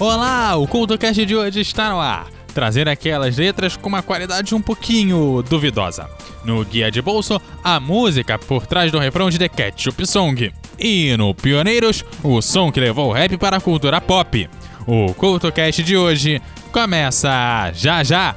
Olá, o CultoCast de hoje está no ar, trazendo aquelas letras com uma qualidade um pouquinho duvidosa. No Guia de Bolso, a música por trás do refrão de The Ketchup Song. E no Pioneiros, o som que levou o rap para a cultura pop. O CultoCast de hoje começa já já!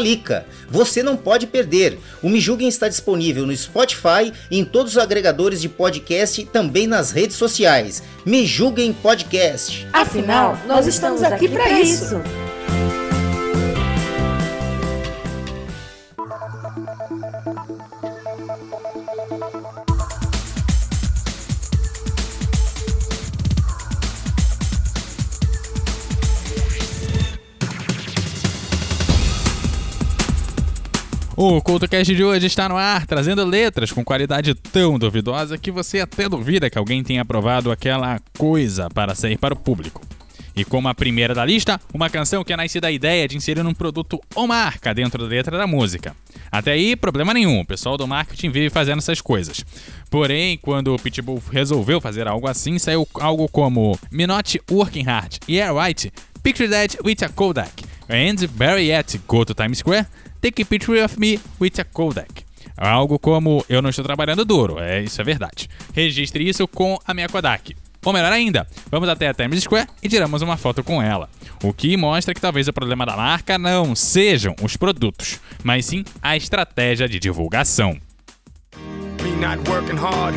Lica. Você não pode perder. O Me Julguem está disponível no Spotify e em todos os agregadores de podcast e também nas redes sociais. Me Julguem Podcast. Afinal, nós estamos aqui para isso. O CultoCast de hoje está no ar, trazendo letras com qualidade tão duvidosa que você até duvida que alguém tenha aprovado aquela coisa para sair para o público. E como a primeira da lista, uma canção que nasce da ideia de inserir um produto ou marca dentro da letra da música. Até aí, problema nenhum, o pessoal do marketing vive fazendo essas coisas. Porém, quando o Pitbull resolveu fazer algo assim, saiu algo como Me Not Working Hard, Yeah Right, Picture That with a Kodak, and Better Yet, Go to Times Square, Take a Picture of Me with a Kodak. Algo como Eu não estou trabalhando duro, é isso é verdade. Registre isso com a minha Kodak. Ou melhor ainda, vamos até a Times Square e tiramos uma foto com ela. O que mostra que talvez o problema da marca não sejam os produtos, mas sim a estratégia de divulgação. Me not working hard.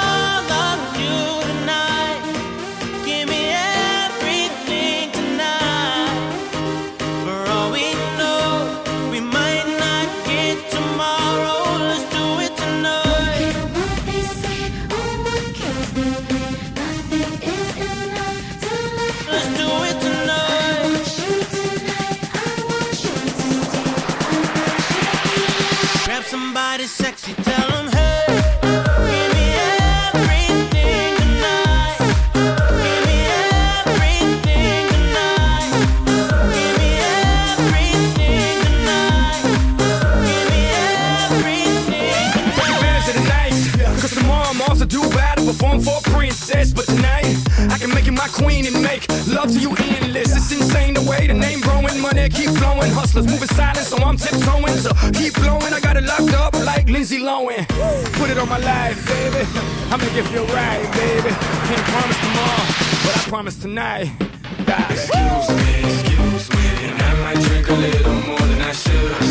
flowing. move moving silent, so I'm tiptoeing. So keep blowing, I got it locked up like Lindsay Lohan. Put it on my life, baby. I'm gonna it feel right, baby. Can't promise tomorrow, but I promise tonight. God. Excuse me, excuse me, and I might drink a little more than I should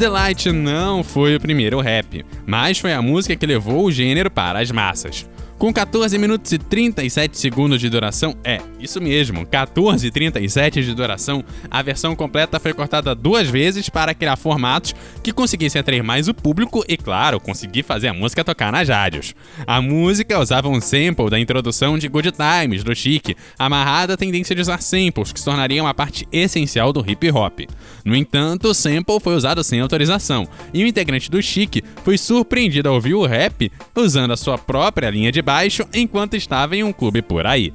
Delight não foi o primeiro rap, mas foi a música que levou o gênero para as massas. Com 14 minutos e 37 segundos de duração, é, isso mesmo, 14 e 37 de duração, a versão completa foi cortada duas vezes para criar formatos que conseguissem atrair mais o público e, claro, conseguir fazer a música tocar nas rádios. A música usava um sample da introdução de Good Times, do Chic, amarrada à tendência de usar samples, que se tornaria uma parte essencial do hip hop. No entanto, o sample foi usado sem autorização, e o integrante do Chic foi surpreendido ao ouvir o rap usando a sua própria linha de baixo enquanto estava em um clube por aí.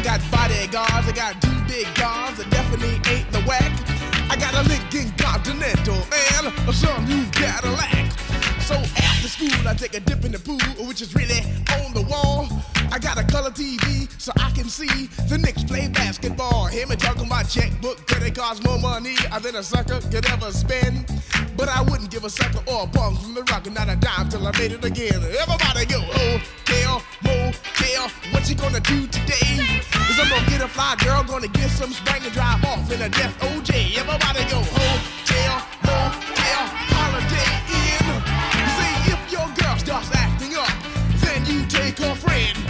I got bodyguards, I got two big guns, that definitely ain't the whack. I got a Lincoln Continental and a new Cadillac. So after school, I take a dip in the pool, which is really on the wall. I got a color TV so I can see the Knicks play basketball. Hear me talking about checkbook, credit cards, more money than a sucker could ever spend. But I wouldn't give a sucker or a bum from the rock and not a dime till I made it again. Everybody go, hotel, motel, what you gonna do today? Is I'm gonna get a fly girl, gonna get some spring and drive off in a death OJ. Everybody go, hotel, motel, holiday inn. See, if your girl starts acting up, then you take her friend.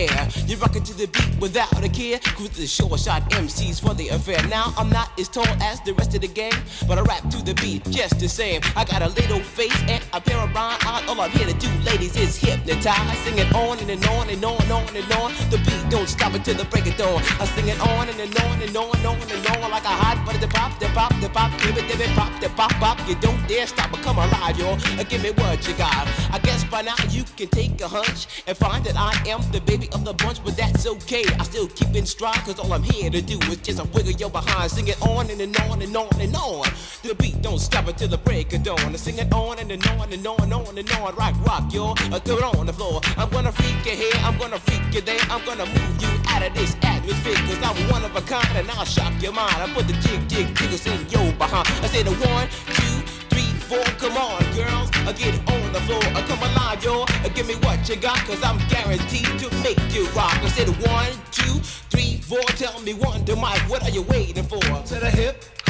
air. You rock it to the beat without a care. Cruise the short shot MCs for the affair. Now I'm not as tall as the rest of the gang, but I rap to the beat just the same. I got a little face and a pair of rhyme eyes. All I'm here to do, ladies, is hypnotize. Sing it on and, and on and on and on and on. The beat don't stop until the break of dawn. I sing it on and, and on and on and on and on like a hot butter. Pop, the pop, the pop, give it, give it, pop, the pop, pop. You don't dare stop or come alive, y'all. Uh, Give me what you got. I guess by now you can take a hunch and find that I am the baby of the bunch, but that's okay. I still keep in stride, cause all I'm here to do is just a wiggle your behind. Sing it on and, and on and on and on. The beat don't stop until the break of dawn. I sing it on and, and on and on and on and on. Rock, rock, y'all. Uh, throw it on the floor. I'm gonna freak you here, I'm gonna freak you there. I'm gonna move you out of this atmosphere, cause I'm one of a kind and I'll shock your mind. I put the jig, jig, jiggles in your behind. I said a one, two, three, four. Come on, girls, I get on the floor. I come alive, yo. Uh, Give me what you got, cause I'm guaranteed to make you rock. I said one, two, three, four. Tell me one to Mike, what are you waiting for? To the hip,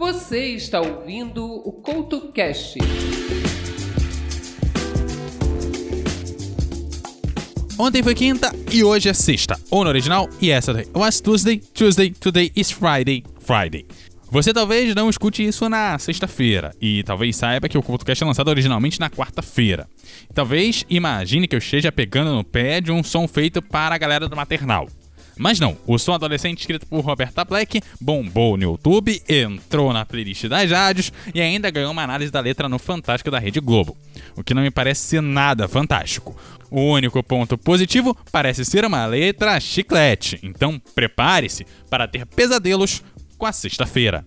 Você está ouvindo o CoutoCast. Ontem foi quinta e hoje é sexta. Ou no original, yesterday was Tuesday, Tuesday, today is Friday, Friday. Você talvez não escute isso na sexta-feira e talvez saiba que o CultoCast é lançado originalmente na quarta-feira. Talvez imagine que eu esteja pegando no pé de um som feito para a galera do maternal. Mas não, o som adolescente escrito por Roberta Black bombou no YouTube, entrou na playlist das rádios e ainda ganhou uma análise da letra no Fantástico da Rede Globo. O que não me parece ser nada fantástico. O único ponto positivo parece ser uma letra chiclete, então prepare-se para ter pesadelos com a sexta-feira.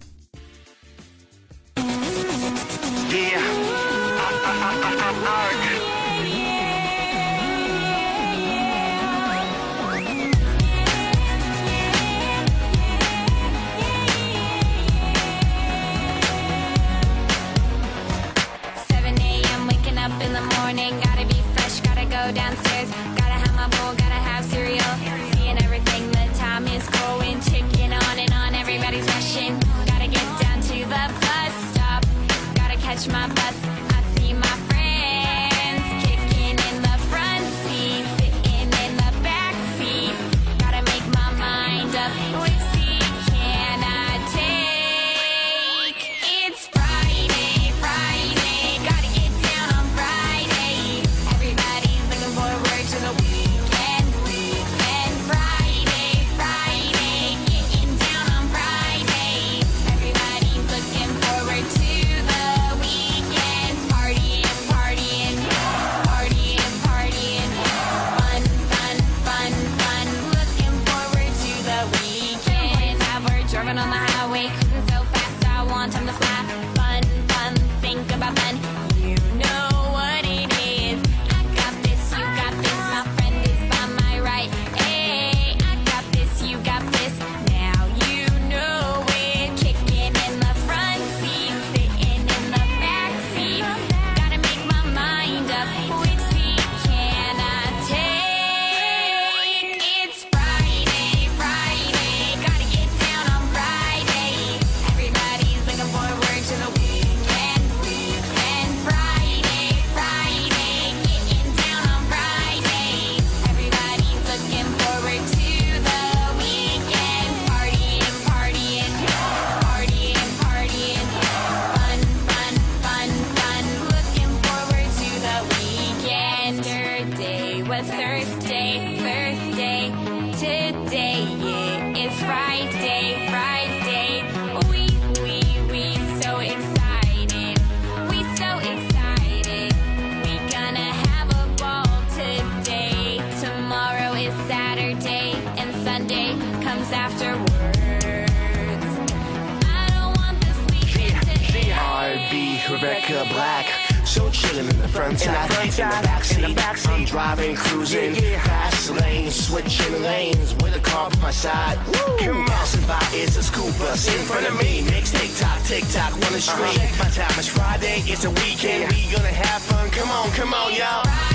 side. Come bouncing by, it's a school bus in front of me. Next TikTok, TikTok, wanna scream. Uh-huh. My time is Friday, it's a weekend. We gonna have fun. Come on, come on, y'all.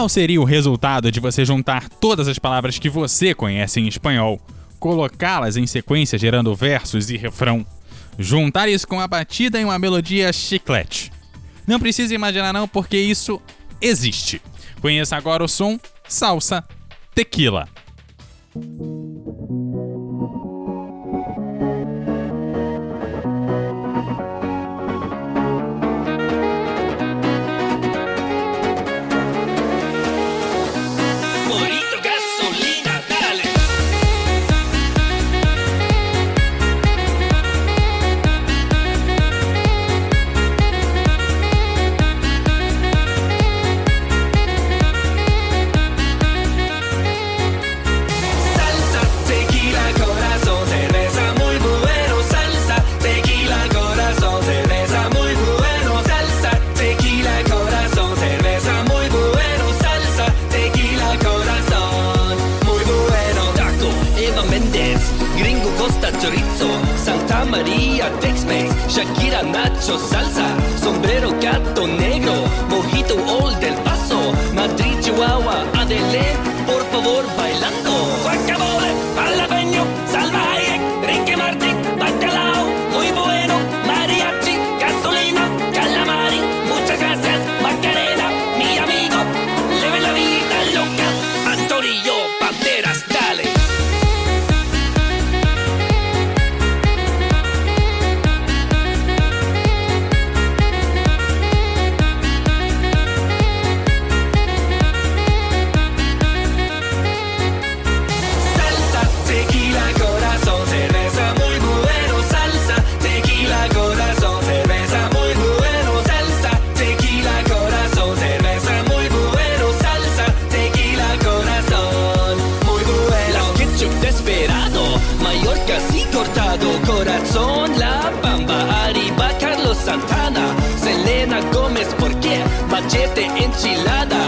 Qual seria o resultado de você juntar todas as palavras que você conhece em espanhol, colocá-las em sequência gerando versos e refrão, juntar isso com a batida em uma melodia chiclete? Não precisa imaginar não, porque isso existe. Conheça agora o som Salsa Tequila. Santa María, Texmex, Shakira, Nacho, salsa, sombrero, gato negro, mojito, old del paso, Madrid, Chihuahua, adelante Santana, Selena Gómez, ¿por qué? Machete enchilada.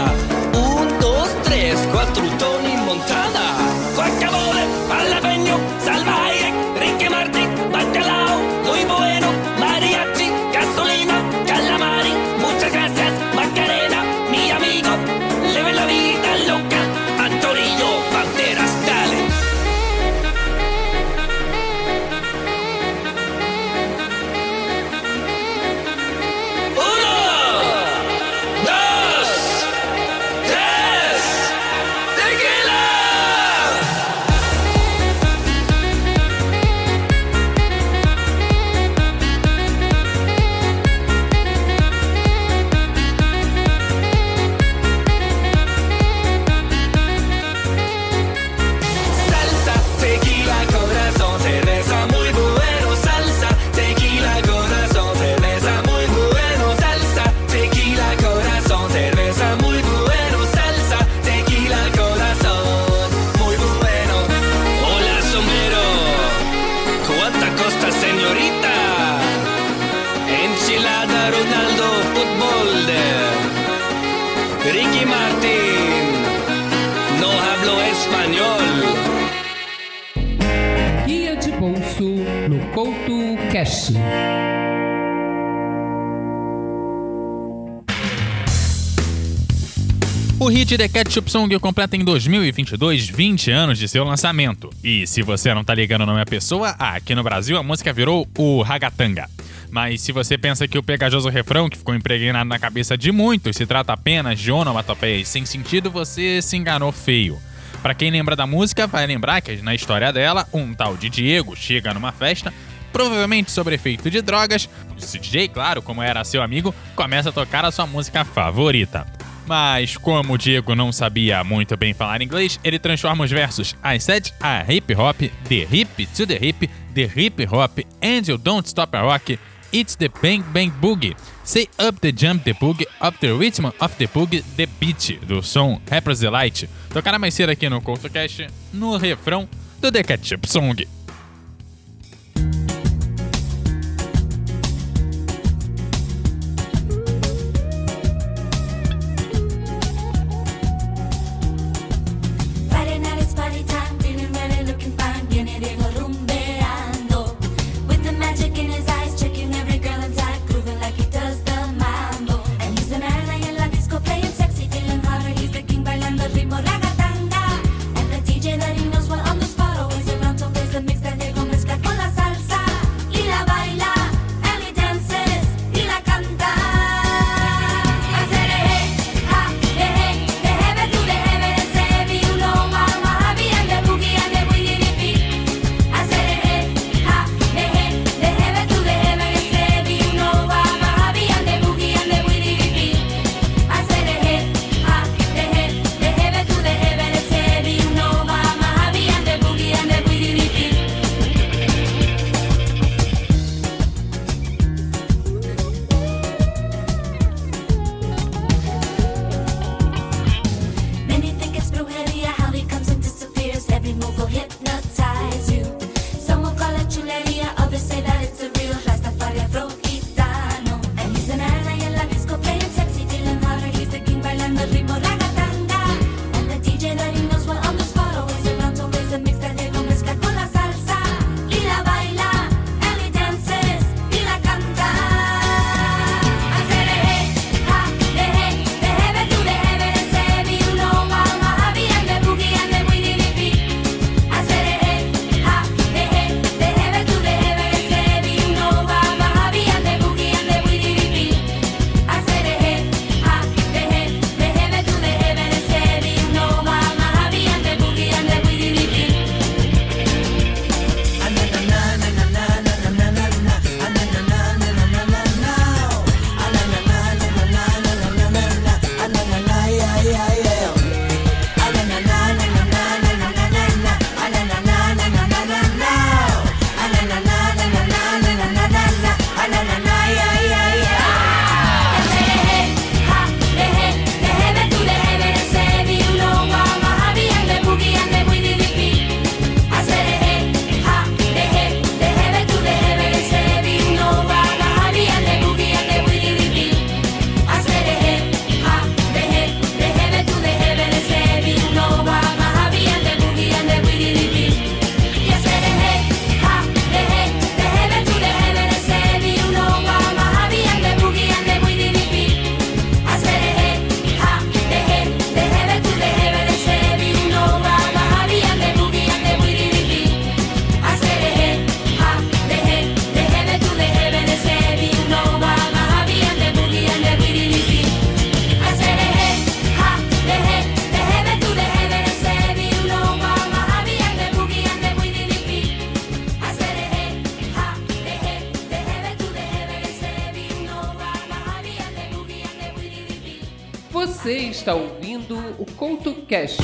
The Ketchup Song completa em 2022 20 anos de seu lançamento. E se você não tá ligando o nome à pessoa, aqui no Brasil a música virou o Ragatanga. Mas se você pensa que o pegajoso refrão que ficou impregnado na cabeça de muitos se trata apenas de onomatopeias sem sentido, você se enganou feio. Pra quem lembra da música, vai lembrar que na história dela, um tal de Diego chega numa festa, provavelmente sob efeito de drogas. O DJ, claro, como era seu amigo, começa a tocar a sua música favorita. Mas como o Diego não sabia muito bem falar inglês, ele transforma os versos I said a hip hop, the hip to the hip, the hip hop, and you don't stop a rock. It's the bang bang boogie. Say up the jump the boogie, up the rhythm of the boogie, the beat do som Rappers Delight. Tocará mais cedo aqui no CoutoCast, no refrão do The Ketchup Song. Você está ouvindo o CoutoCast.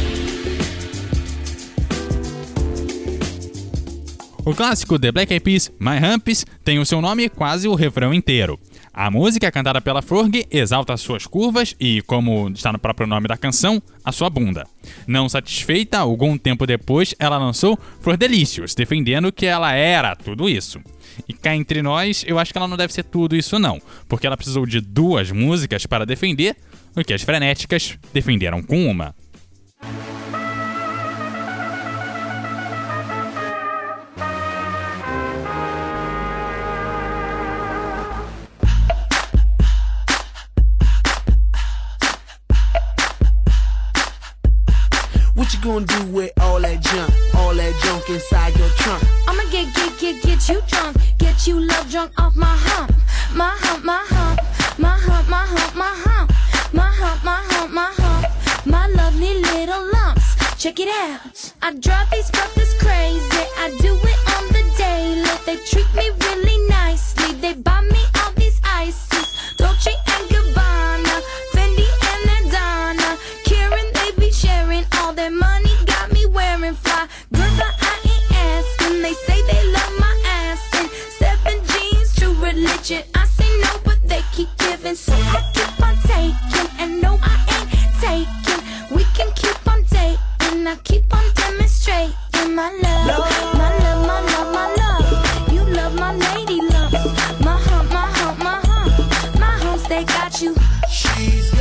O clássico The Black Eyed Peas, My Humps, tem o seu nome quase o refrão inteiro. A música cantada pela Ferg exalta suas curvas e, como está no próprio nome da canção, a sua bunda. Não satisfeita, algum tempo depois ela lançou For Delicious, defendendo que ela era tudo isso. E cá entre nós, eu acho que ela não deve ser tudo isso não, porque ela precisou de duas músicas para defender no que as frenéticas defenderam com uma. Gonna do with all that junk? All that junk inside your trunk? I'ma get, get, get, get you drunk. Get you love drunk off my hump. My hump, my hump. My hump, my hump, my hump. My hump, my hump, my hump, my lovely little lumps. Check it out. I drive these brothers crazy. I do it on the daily. They treat me you. She's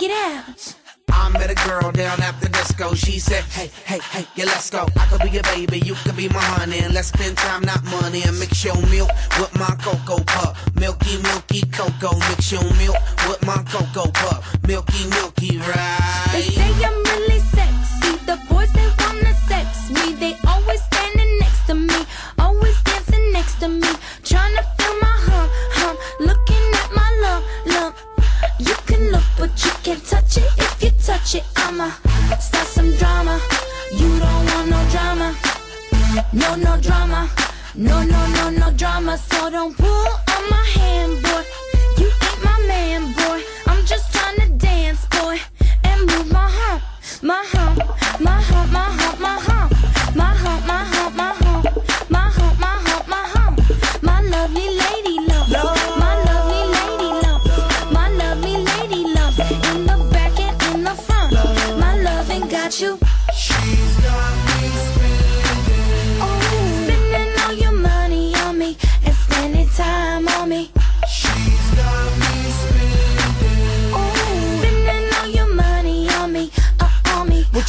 Check it out. I met a girl down at the disco. She said, Hey, hey, hey, yeah, let's go. I could be your baby, you could be my honey. And let's spend time, not money. And mix your milk with my cocoa pup. Milky, milky cocoa. Mix your milk with my cocoa. don't put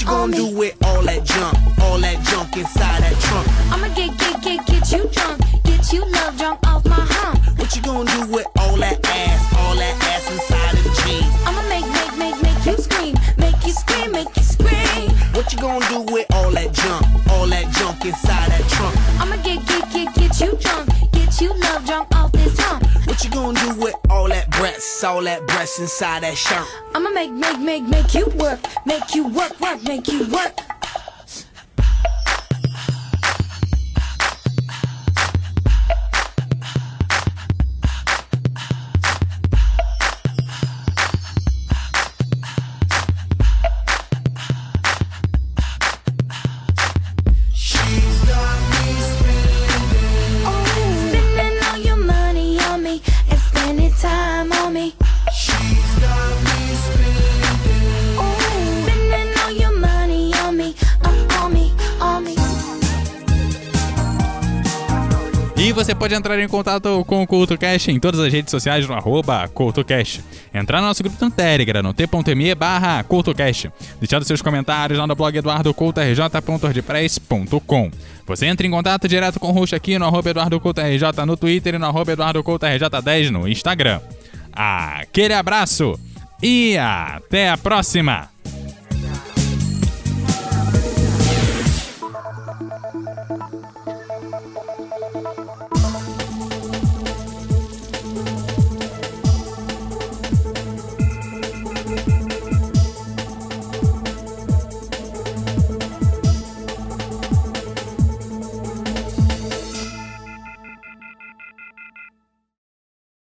you gonna do with all that junk? inside that shirt. I'ma make, make, make, make you work, make you work, work, make you work. você pode entrar em contato com o CultoCast em todas as redes sociais no arroba CultoCast. Entrar no nosso grupo no Telegram, no t.me barra CultoCast. Deixando seus comentários lá no blog eduardocultorj.ordpress.com. Você entra em contato direto com o Rush aqui no arroba eduardocultorj no Twitter e no arroba eduardocultorj10 no Instagram. Aquele abraço e até a próxima!